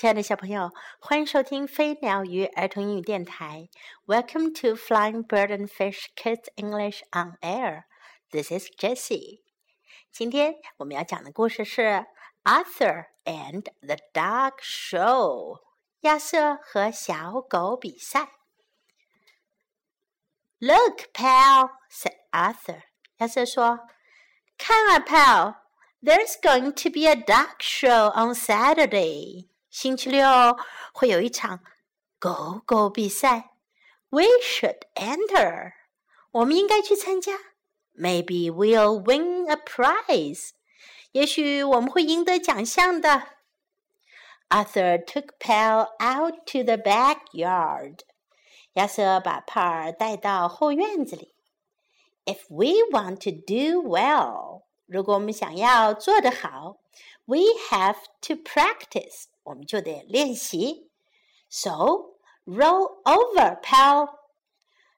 亲爱的小朋友，欢迎收听飞鸟鱼儿童英语电台。Welcome to Flying Bird and Fish Kids English on Air. This is Jessie. 今天我们要讲的故事是 Arthur and the Dog Show。亚瑟和小狗比赛。Look, pal, said Arthur. 亚瑟说：“看啊，pal, there's going to be a dog show on Saturday.” 星期六会有一场狗狗比赛，We should enter。我们应该去参加。Maybe we'll win a prize。也许我们会赢得奖项的。Arthur took Pal out to the backyard。亚瑟把帕尔带到后院子里。If we want to do well，如果我们想要做得好，we have to practice。 我们就得练习。So roll over, pal。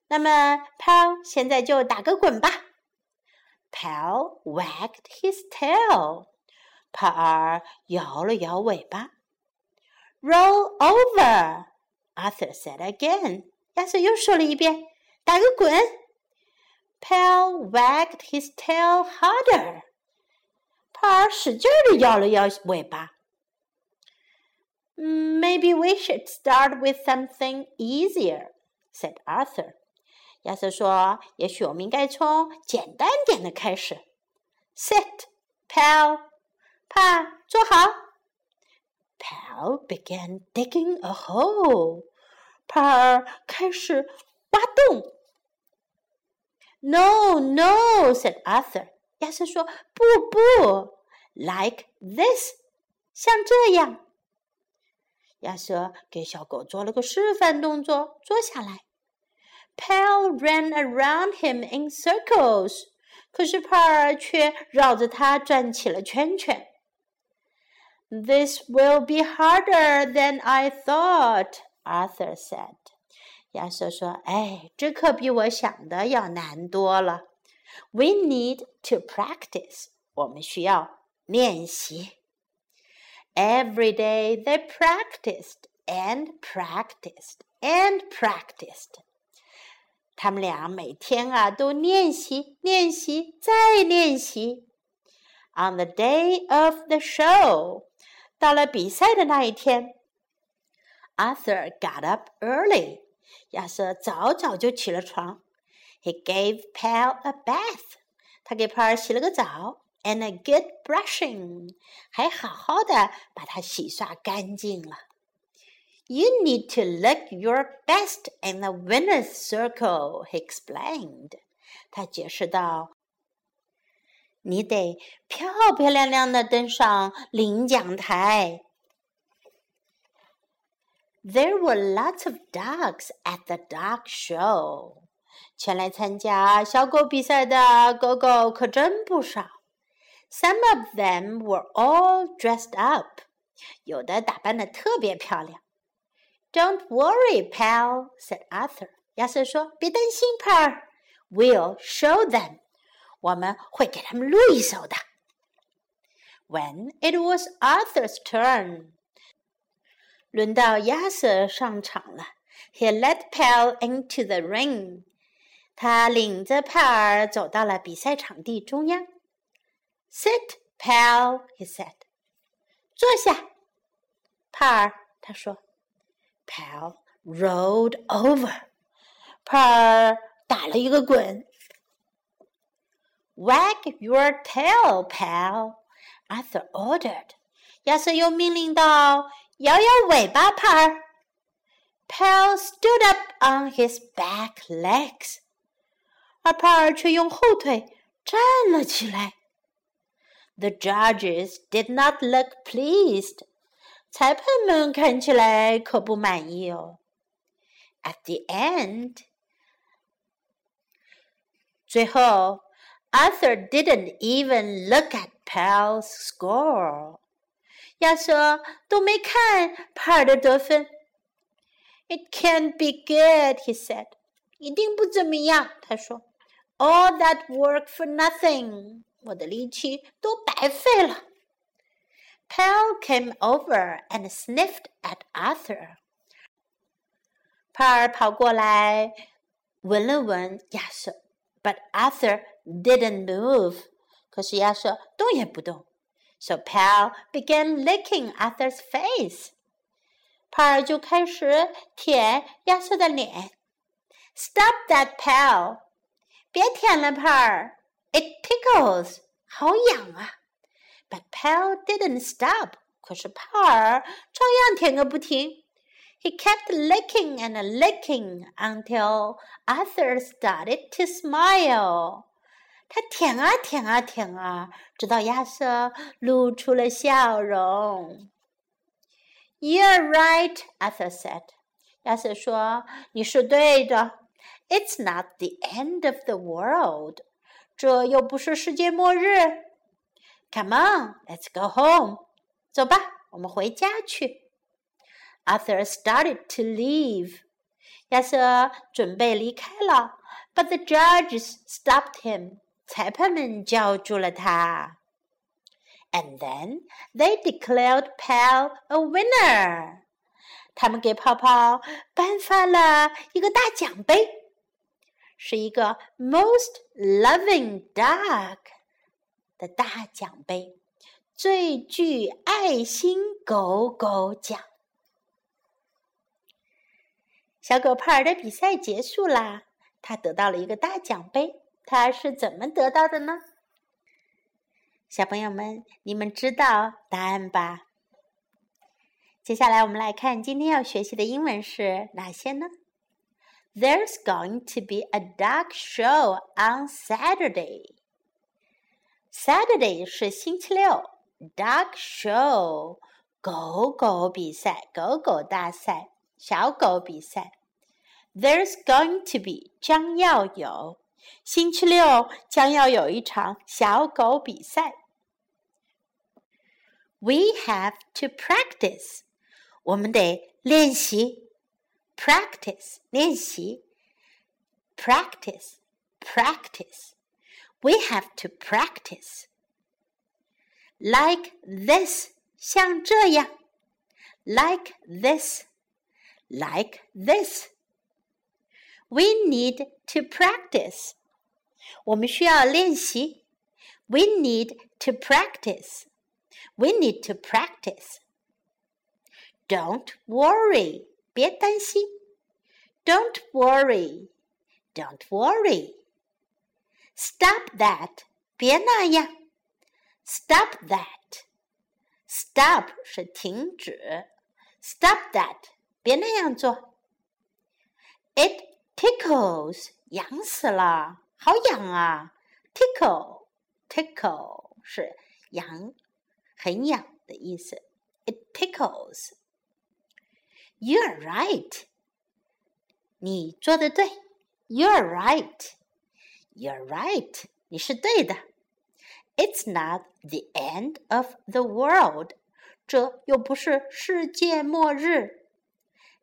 那么，pal 现在就打个滚吧。Pal wagged his tail。帕尔摇了摇尾巴。Roll over, Arthur said again。亚瑟又说了一遍，打个滚。Pal wagged his tail harder。帕尔使劲儿地摇了摇尾巴。 Maybe we should start with something easier," said Arthur. 亚瑟说：“也许我们应该从简单点的开始。” Sit, pal. 帕，坐好。Pal began digging a hole. 帕尔开始挖洞。No, no, said Arthur. 亚瑟说：“不不，like this，像这样。” 亚瑟给小狗做了个示范动作，坐下来。Pal ran around him in circles，可是帕尔却绕着他转起了圈圈。This will be harder than I thought, Arthur said. 亚瑟说：“哎，这可比我想的要难多了。We need to practice，我们需要练习。” Every day they practiced and practiced and practiced. 他们俩每天啊都练习、练习再练习。On the day of the show，到了比赛的那一天，Arthur got up early。亚瑟早早就起了床。He gave Pal a bath。他给帕尔洗了个澡。 and a good brushing，还好好的把它洗刷干净了。You need to look your best in the winner's circle, he explained. 他解释道：“你得漂漂亮亮的登上领奖台。” There were lots of dogs at the dog show. 前来参加小狗比赛的狗狗可真不少。 some of them were all dressed up. 有的打扮的特别漂亮。Don't worry, pal," said Arthur. 亚瑟说：“别担心，pal. We'll show them. 我们会给他们录一首的。” When it was Arthur's turn，轮到亚瑟上场了。He led Pal into the ring。他领着帕尔走到了比赛场地中央。 Sit, pal, he said. 坐下，帕尔，他说。Pal rolled over. 帕尔打了一个滚。Wag your tail, pal, Arthur ordered. 亚瑟又命令道：“摇摇尾巴，帕尔。” Pal stood up on his back legs. 而帕尔却用后腿站了起来。 the judges did not look pleased. 裁判们看起来可不满意哦。At the end，最后，Arthur didn't even look at Pal's score。亚瑟都没看帕尔的得分。It can't be good, he said. that work for nothing. 我的力气都白费了。 Pal came over and sniffed at Arthur. 帕尔跑过来闻了闻亚瑟，but Arthur didn't move. 可是亚瑟动也不动。So Pal began licking Arthur's face. 帕尔就开始舔亚瑟的脸。Stop that, Pal！别舔了，帕尔。 It tickles，好痒啊。But Pal didn't stop. 可是帕尔照样舔个不停。He kept licking and licking until Arthur started to smile. 他舔啊舔啊舔啊，直到亚瑟露出了笑容。You're right, Arthur said. 亚瑟说：“你是对的。It's not the end of the world. 这又不是世界末日。Come on, let's go home. 走吧，我们回家去。Arthur started to leave. 亚瑟准备离开了，but the judges stopped him. 裁判们叫住了他。And then they declared Pal a winner. 他们给泡泡颁发了一个大奖杯，是一个 Most Loving Dog 的大奖杯，最具爱心狗狗奖。小狗帕尔的比赛结束啦，他得到了一个大奖杯。他是怎么得到的呢？小朋友们，你们知道答案吧？接下来我们来看今天要学习的英文是哪些呢 ？There's going to be a dog show on Saturday. Saturday 是星期六，dog show 狗狗比赛，狗狗大赛，小狗比赛。There's going to be 将要有。星期六将要有一场小狗比赛。We have to practice，我们得练习。 Practice，练习。Practice，practice。We have to practice. Like this，像这样。Like this，like this。We need to practice. 我们需要练习。We need to practice. We need to practice. Don't worry. 别担心。Don't worry. Don't worry. Stop that. 别那样。Stop that. Stop 是停止。Stop that. 别那样做。It tickles，痒死了，好痒啊！tickle，tickle 是痒，很痒的意思。It tickles. You're right. 你做的对。You're right. You're right. 你是对的。It's not the end of the world. 这又不是世界末日。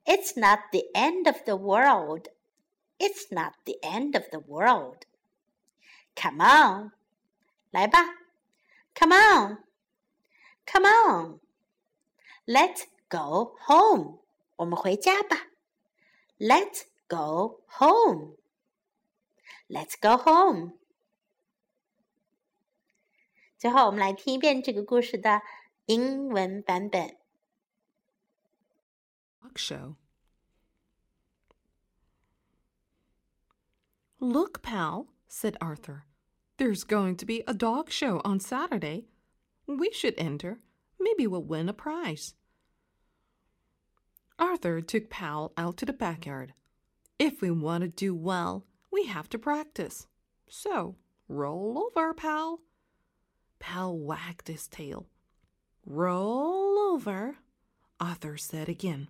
It's not the end of the world. It's not the end of the world. Come on. 来吧。Come on. Come on. Let's go home. 我们回家吧。Let's go home. Let's go home. 最后，我们来听一遍这个故事的英文版本。Show. Look, pal, said Arthur. There's going to be a dog show on Saturday. We should enter. Maybe we'll win a prize. Arthur took Pal out to the backyard. If we want to do well, we have to practice. So, roll over, Pal. Pal wagged his tail. Roll over, Arthur said again.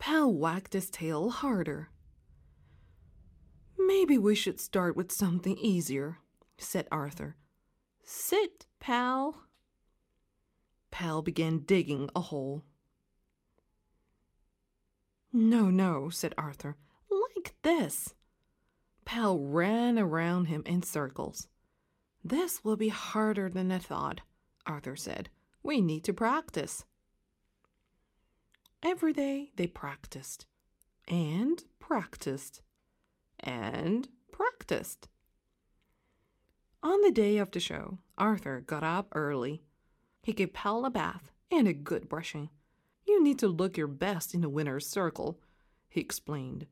Pal wagged his tail harder. Maybe we should start with something easier, said Arthur. Sit, pal. Pal began digging a hole. No, no, said Arthur. Like this. Pal ran around him in circles. This will be harder than I thought, Arthur said. We need to practice. Every day they practiced and practiced and practiced. On the day of the show, Arthur got up early. He gave Pal a bath and a good brushing. You need to look your best in the winner's circle, he explained.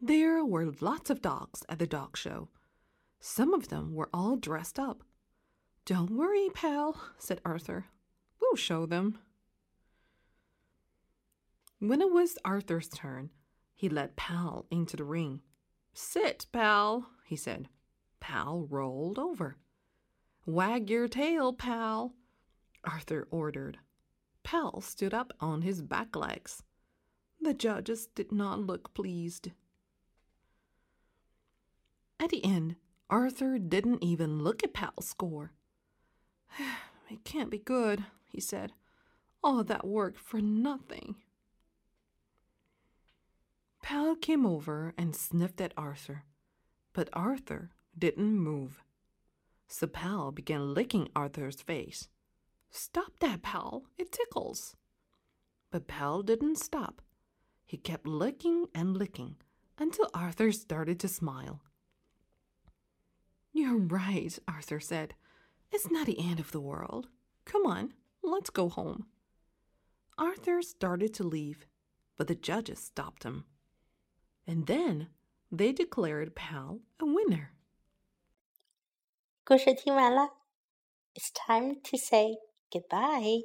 There were lots of dogs at the dog show. Some of them were all dressed up. Don't worry, pal, said Arthur. We'll show them. When it was Arthur's turn, he led Pal into the ring. Sit, Pal, he said. Pal rolled over. Wag your tail, Pal, Arthur ordered. Pal stood up on his back legs. The judges did not look pleased. At the end, Arthur didn't even look at Pal's score. it can't be good, he said. All that work for nothing. Pal came over and sniffed at Arthur, but Arthur didn't move. So Pal began licking Arthur's face. Stop that, Pal. It tickles. But Pal didn't stop. He kept licking and licking until Arthur started to smile. You're right, Arthur said. It's not the end of the world. Come on, let's go home. Arthur started to leave, but the judges stopped him. And then they declared Pal a winner. 故事听完了，It's time to say goodbye.